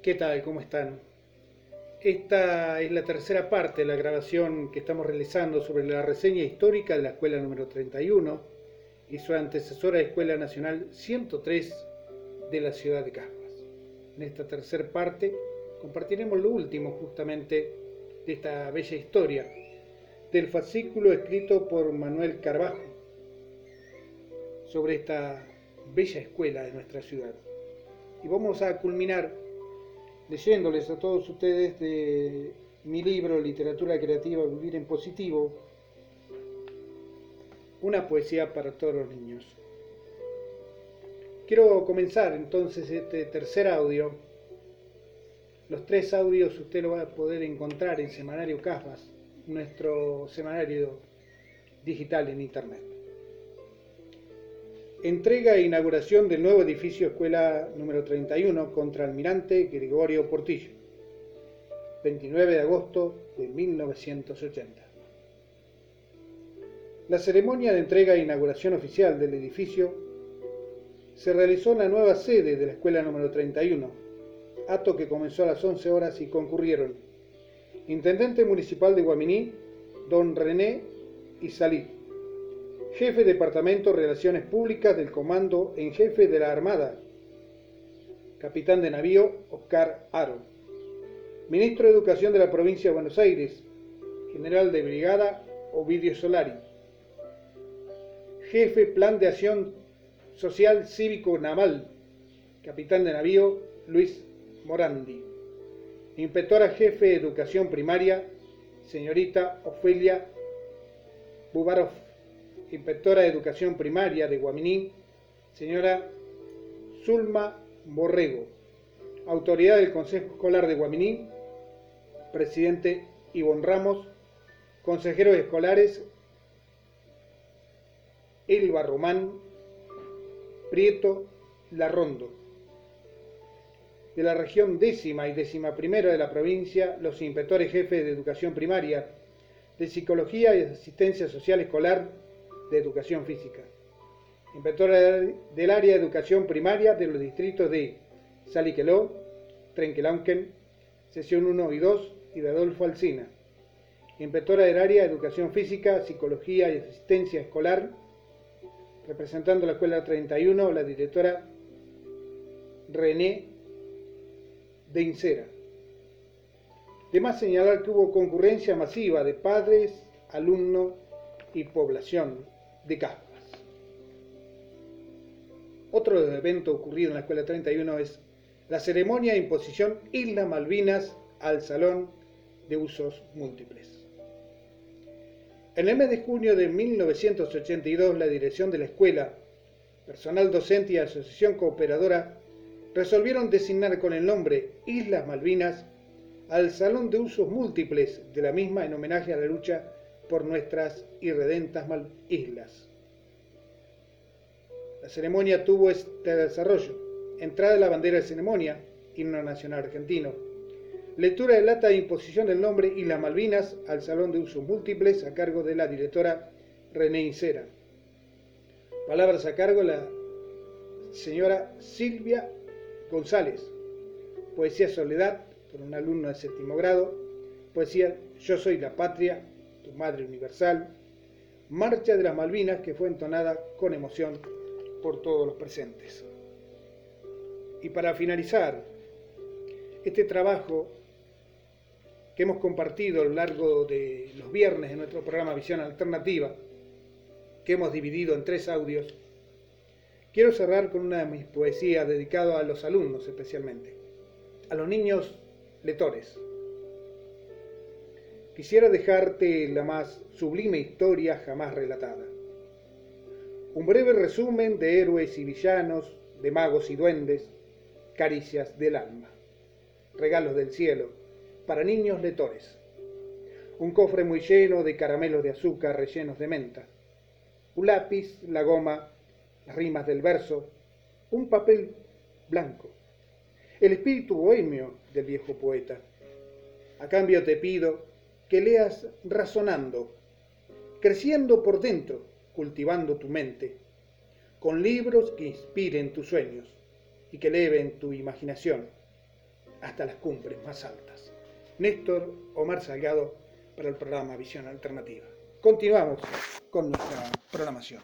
¿Qué tal? ¿Cómo están? Esta es la tercera parte de la grabación que estamos realizando sobre la reseña histórica de la escuela número 31 y su antecesora Escuela Nacional 103 de la ciudad de Caspas. En esta tercera parte compartiremos lo último justamente de esta bella historia del fascículo escrito por Manuel Carvajo sobre esta bella escuela de nuestra ciudad. Y vamos a culminar leyéndoles a todos ustedes de mi libro Literatura Creativa Vivir en Positivo, una poesía para todos los niños. Quiero comenzar entonces este tercer audio. Los tres audios usted lo va a poder encontrar en Semanario Caspas, nuestro semanario digital en Internet. Entrega e inauguración del nuevo edificio Escuela número 31 contra Almirante Gregorio Portillo. 29 de agosto de 1980. La ceremonia de entrega e inauguración oficial del edificio se realizó en la nueva sede de la Escuela número 31, acto que comenzó a las 11 horas y concurrieron Intendente Municipal de Guaminí, don René Isalí jefe Departamento Relaciones Públicas del Comando en Jefe de la Armada, capitán de navío Oscar Aro, ministro de Educación de la Provincia de Buenos Aires, general de brigada Ovidio Solari, jefe Plan de Acción Social Cívico Naval, capitán de navío Luis Morandi, inspectora jefe de Educación Primaria, señorita Ofelia Bubarov inspectora de Educación Primaria de Guaminí, señora Zulma Borrego, autoridad del Consejo Escolar de Guaminí, presidente Ivonne Ramos, consejeros escolares Elba Román, Prieto Larrondo. De la región décima y décima primera de la provincia, los inspectores jefes de educación primaria, de psicología y asistencia social escolar de Educación Física, inspectora del área de educación primaria de los distritos de Saliqueló, Trenquelauquen, sesión 1 y 2 y de Adolfo Alsina, inspectora del área de educación física, psicología y asistencia escolar, representando la escuela 31, la directora René de Incera. Además señalar que hubo concurrencia masiva de padres, alumnos y población de Caspas. Otro evento ocurrido en la Escuela 31 es la ceremonia de imposición Isla Malvinas al Salón de Usos Múltiples. En el mes de junio de 1982, la dirección de la escuela, personal docente y asociación cooperadora resolvieron designar con el nombre Islas Malvinas al Salón de Usos Múltiples de la misma en homenaje a la lucha por nuestras irredentas islas. La ceremonia tuvo este desarrollo. Entrada de la bandera de ceremonia, himno nacional argentino. Lectura de lata de imposición del nombre y las Malvinas al Salón de Usos Múltiples a cargo de la directora René Incera. Palabras a cargo de la señora Silvia González. Poesía Soledad, por un alumno de séptimo grado. Poesía Yo soy la patria, Madre Universal, Marcha de las Malvinas, que fue entonada con emoción por todos los presentes. Y para finalizar, este trabajo que hemos compartido a lo largo de los viernes de nuestro programa Visión Alternativa, que hemos dividido en tres audios, quiero cerrar con una de mis poesías dedicada a los alumnos especialmente, a los niños lectores quisiera dejarte la más sublime historia jamás relatada. Un breve resumen de héroes y villanos, de magos y duendes, caricias del alma, regalos del cielo, para niños lectores. Un cofre muy lleno de caramelos de azúcar rellenos de menta. Un lápiz, la goma, las rimas del verso, un papel blanco. El espíritu bohemio del viejo poeta. A cambio te pido que leas razonando, creciendo por dentro, cultivando tu mente, con libros que inspiren tus sueños y que eleven tu imaginación. hasta las cumbres más altas. Néstor Omar Salgado para el programa Visión Alternativa. Continuamos con nuestra programación.